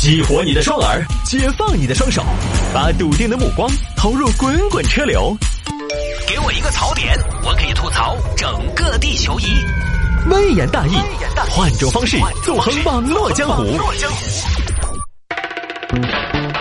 激活你的双耳，解放你的双手，把笃定的目光投入滚滚车流。给我一个槽点，我可以吐槽整个地球仪。微言大义，换种方式纵横网络江湖。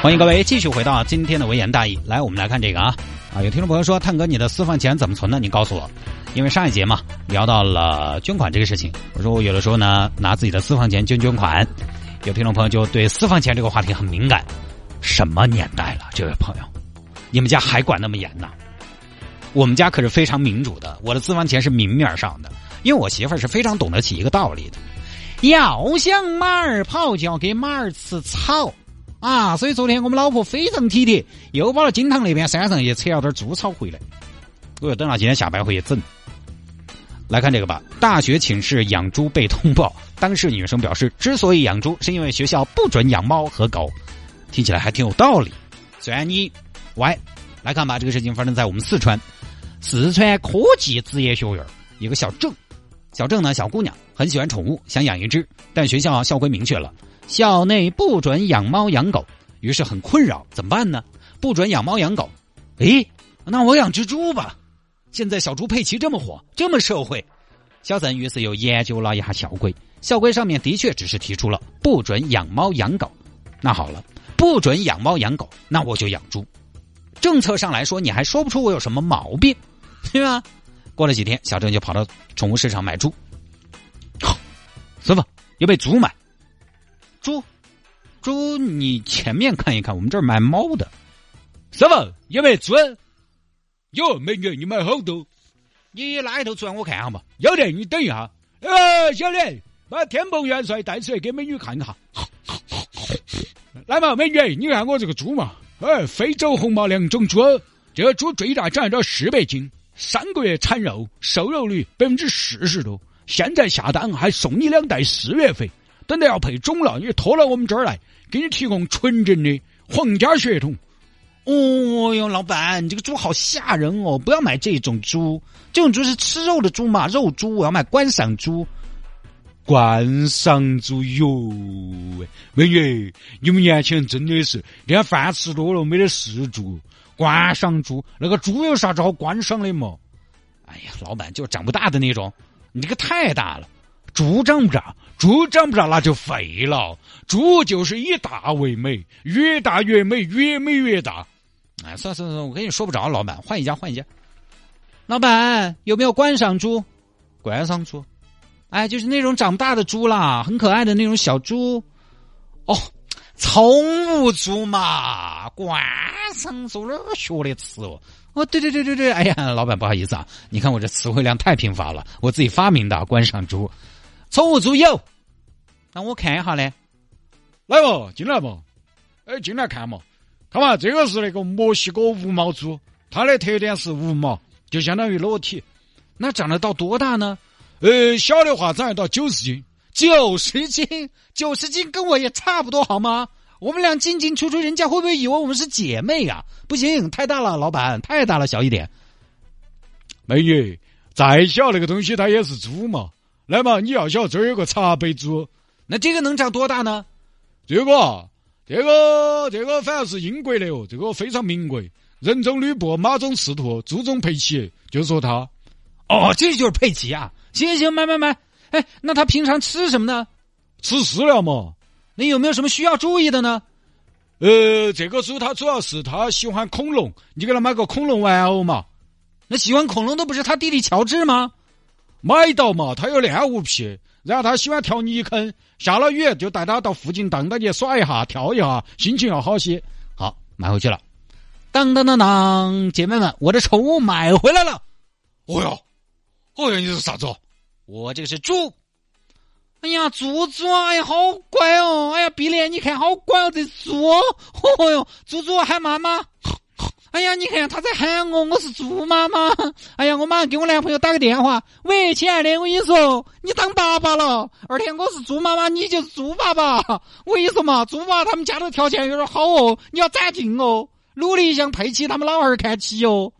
欢迎各位继续回到今天的微言大义。来，我们来看这个啊啊！有听众朋友说，探哥，你的私房钱怎么存呢？你告诉我。因为上一节嘛，聊到了捐款这个事情，我说我有的时候呢，拿自己的私房钱捐捐款。有听众朋友就对私房钱这个话题很敏感。什么年代了，这位朋友，你们家还管那么严呢？我们家可是非常民主的，我的私房钱是明面上的，因为我媳妇儿是非常懂得起一个道理的，要想马儿跑，就要给马儿吃草啊！所以昨天我们老婆非常体贴，又跑到金堂那边山上去扯了点猪草回来，我又等到今天下班回去整。来看这个吧，大学寝室养猪被通报，当事女生表示，之所以养猪，是因为学校不准养猫和狗，听起来还挺有道理。虽然你歪，来看吧，这个事情发生在我们四川，四川科技职业学院一个小郑，小郑呢小姑娘很喜欢宠物，想养一只，但学校校规明确了，校内不准养猫养狗，于是很困扰，怎么办呢？不准养猫养狗，诶，那我养只猪吧。现在小猪佩奇这么火，这么社会，小曾于是又研究了一下校规。校规上面的确只是提出了不准养猫养狗。那好了，不准养猫养狗，那我就养猪。政策上来说，你还说不出我有什么毛病，对吧？过了几天，小郑就跑到宠物市场买猪。师傅，要被猪买？猪？猪？你前面看一看，我们这儿卖猫的。师傅，有没有猪？哟，美女，你买好多，你哪一头出来我看下嘛？有的，你等一下。呃，小李，把天蓬元帅带出来给美女看一下。来嘛，美女，你看我这个猪嘛，哎，非洲红毛两种猪，这个猪最大长到四百斤，三个月产肉，瘦肉率百分之四十多。现在下单还送你两袋四月肥，等到要配种了，你拖到我们这儿来，给你提供纯正的皇家血统。哦哟，老板，你这个猪好吓人哦！不要买这种猪，这种猪是吃肉的猪嘛，肉猪。我要买观赏猪，观赏猪哟。美女，你们年轻人真的是连饭吃多了没得事做。观赏猪，那个猪有啥子好观赏的嘛？哎呀，老板就长不大的那种，你这个太大了。猪长不长，猪长不长那就废了。猪就是以大为美，越大越美，越美越大。哎，算算算，我跟你说不着，老板，换一家，换一家。老板有没有观赏猪？观赏猪？哎，就是那种长大的猪啦，很可爱的那种小猪。哦，宠物猪嘛，观赏猪那个学的词哦。哦，对对对对对，哎呀，老板不好意思啊，你看我这词汇量太贫乏了，我自己发明的观赏猪。宠物猪有，那我看一下嘞。来嘛，进来嘛，哎，进来看嘛。看嘛，这个是那个墨西哥无毛猪，它的特点是无毛，就相当于裸体。那长得到多大呢？呃，小的话长得到九十斤，九十斤，九十斤跟我也差不多，好吗？我们俩进进出出，人家会不会以为我们是姐妹呀？不行，太大了，老板，太大了，小一点。美女，再小那个东西它也是猪嘛。来嘛，你要晓，这有个茶杯猪，那这个能长多大呢？这个。这个这个反而是英国的哦，这个非常名贵，人中吕布，马中赤兔，猪中佩奇，就说他，哦，这就是佩奇啊！行行，买买买！哎，那他平常吃什么呢？吃饲料嘛。那有没有什么需要注意的呢？呃，这个猪它主要是它喜欢恐龙，你给它买个恐龙玩偶嘛。那喜欢恐龙的不是他弟弟乔治吗？买到嘛，他有恋物癖。然后他喜欢跳泥坑，下了雨就带他到附近荡荡去耍一下、跳一下，心情要好些。好，买回去了。当当当当，姐妹们，我的宠物买回来了。哦哟，哦哟，你是啥子？我这个是猪。哎呀，猪猪，哎呀，好乖哦！哎呀，碧莲，你看好乖哦，这猪。哦哟，猪猪喊妈妈。哎呀，你看他在喊我，我是猪妈妈。哎呀，我马上给我男朋友打个电话。喂，亲爱的，我跟你说，你当爸爸了。二天我是猪妈妈，你就是猪爸爸。我跟你说嘛，猪爸他们家的条件有点好哦，你要攒劲哦，努力向佩奇他们老二看齐哦。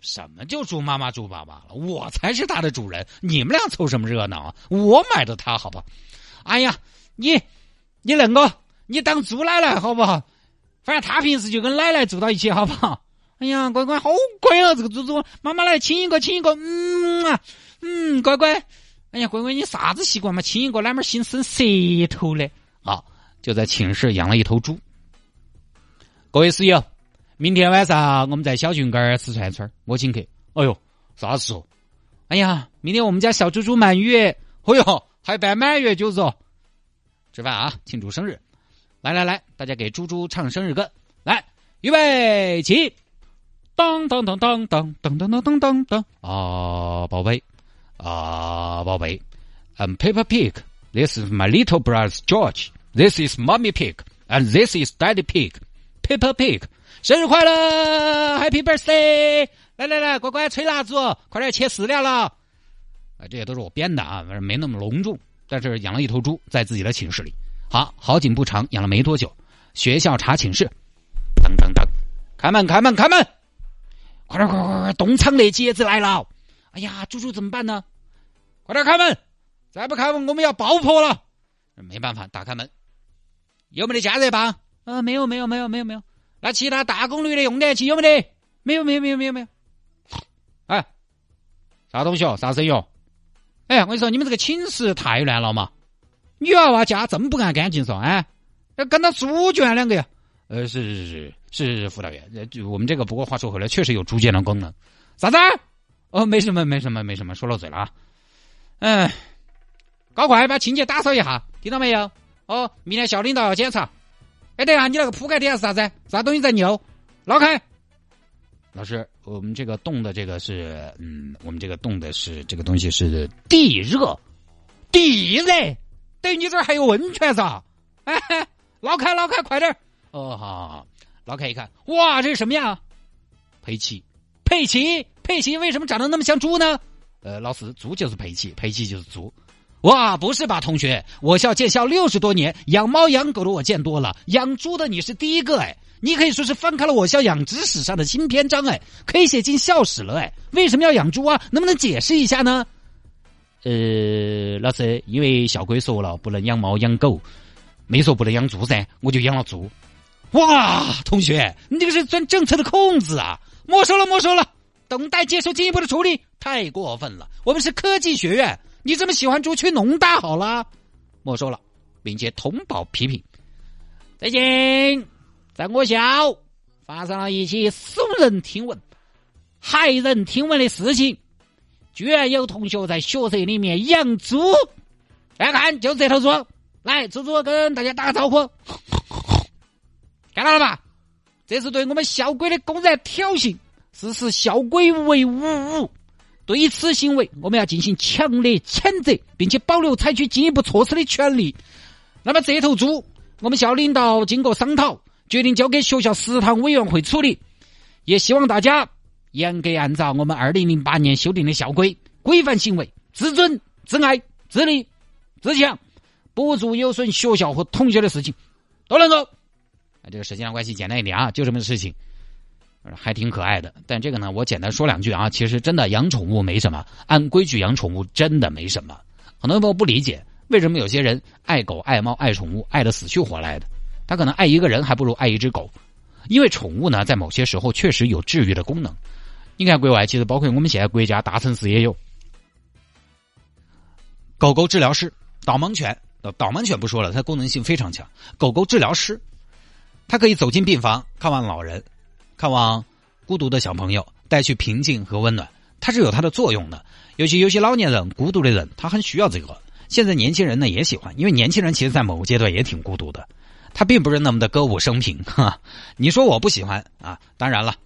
什么叫猪妈妈、猪爸爸了？我才是他的主人，你们俩凑什么热闹啊？我买的他，好吧？哎呀，你，你恁个？你当猪奶奶好不好？反正他平时就跟奶奶住到一起，好不好？哎呀，乖乖，好乖哦，这个猪猪，妈妈来亲一个，亲一个，嗯啊，嗯，乖乖。哎呀，乖乖，你啥子习惯嘛？亲一个，哪门心生舌头嘞？好，就在寝室养了一头猪。各位室友，明天晚上我们在小郡根儿吃串串，我请客。哎呦，啥时候？哎呀，明天我们家小猪猪满月，哎呦，还办满月酒哦。吃饭啊，庆祝生日！来来来，大家给猪猪唱生日歌。来，预备起！当当当当当当当当当当当啊，宝贝啊，宝贝，I'm Paper Pig. This is my little brother George. This is Mommy Pig, and this is Daddy Pig. Paper Pig，生日快乐，Happy birthday！来来来，乖乖吹蜡烛，快点切饲料了。啊，这些都是我编的啊，反正没那么隆重。但是养了一头猪在自己的寝室里。好好景不长，养了没多久，学校查寝室，噔噔噔，开门开门开门，快点快快快，东厂那姐子来了！哎呀，猪猪怎么办呢？快点开门，再不开门我们要爆破了。没办法，打开门，有没得加热棒？呃，没有没有没有没有没有。那其他大功率的用电器有没得？没有没有没有没有没有。哎，啥东西哦？啥声音哦？哎，我跟你说，你们这个寝室太乱了嘛！女娃娃家这么不爱干净嗦？哎，要跟到猪圈两个呀？呃，是是是是是辅导员，就我们这个不过话说回来，确实有猪圈的功能。啥子？哦，没什么没什么没什么，说漏嘴了啊。嗯，搞快把清洁打扫一下，听到没有？哦，明天校领导要检查。哎，等下你那个铺盖底下是啥子？啥东西在扭？捞开。老师，我们这个冻的这个是，嗯，我们这个冻的是这个东西是地热，地热，等于你这儿还有温泉噻？哎，捞开，捞开，快点哦，好，好，捞开一看，哇，这是什么呀？佩奇，佩奇，佩奇，为什么长得那么像猪呢？呃，老师，猪就是佩奇，佩奇就是猪。哇，不是吧，同学？我校建校六十多年，养猫养狗的我见多了，养猪的你是第一个哎。你可以说是翻开了我校养殖史上的新篇章，哎，可以写进校史了，哎，为什么要养猪啊？能不能解释一下呢？呃，老师，因为校规说了不能养猫养狗，没说不能养猪噻，我就养了猪。哇，同学，你这个是钻政策的空子啊！没收了，没收了，等待接受进一步的处理。太过分了，我们是科技学院，你这么喜欢猪去农大好了，没收了，并且通报批评。最近。在我校发生了一起耸人听闻、骇人听闻的事情，居然有同学在学舍里面养猪。大家看，就这头猪，来，猪猪跟大家打个招呼，看到了吧？这是对我们校规的公然挑衅，是视校规为侮辱。对此行为，我们要进行强烈谴责，并且保留采取进一步措施的权利。那么这头猪，我们校领导经过商讨。决定交给学校食堂委员会处理，也希望大家严格按照我们二零零八年修订的校规规范行为，自尊、自爱、自立、自强，不做有损学校和同学的事情，都能够。这个时间关系简单一点啊，就这么个事情，还挺可爱的。但这个呢，我简单说两句啊，其实真的养宠物没什么，按规矩养宠物真的没什么。很多朋友不理解，为什么有些人爱狗、爱猫、爱宠物，爱的死去活来的。他可能爱一个人还不如爱一只狗，因为宠物呢，在某些时候确实有治愈的功能。你看国外，其实包括我们现在国家大城市也有狗狗治疗师、导盲犬。导盲犬不说了，它功能性非常强。狗狗治疗师，它可以走进病房看望老人，看望孤独的小朋友，带去平静和温暖。它是有它的作用的，尤其有些老年人、孤独的人，他很需要这个。现在年轻人呢也喜欢，因为年轻人其实，在某个阶段也挺孤独的。他并不是那么的歌舞升平，哈。你说我不喜欢啊？当然了，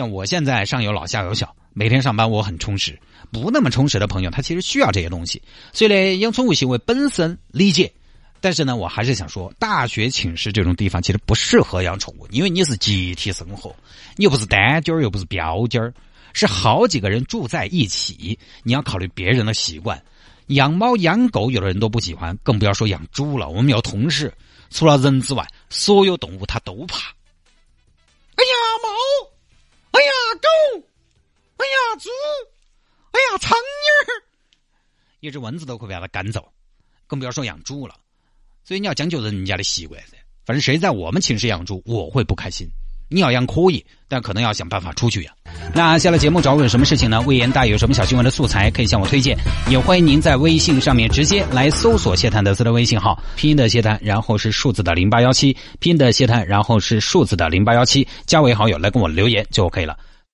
像我现在上有老下有小，每天上班我很充实。不那么充实的朋友，他其实需要这些东西。所以呢，养宠物行为本身理解，但是呢，我还是想说，大学寝室这种地方其实不适合养宠物，因为你是集体生活，你又不是单间儿，又不是标间儿，是好几个人住在一起，你要考虑别人的习惯。养猫养狗，有的人都不喜欢，更不要说养猪了。我们有同事。除了人之外，所有动物它都怕。哎呀，猫！哎呀，狗！哎呀，猪！哎呀，苍蝇！一只蚊子都可以把它赶走，更不要说养猪了。所以你要讲究人家的习惯噻。反正谁在我们寝室养猪，我会不开心。你要养可以，但可能要想办法出去呀。那下了节目找我有什么事情呢？魏延大有什么小新闻的素材可以向我推荐，也欢迎您在微信上面直接来搜索谢探德斯的微信号，拼音的谢探，然后是数字的零八幺七，拼音的谢探，然后是数字的零八幺七，加为好友来跟我留言就 OK 了。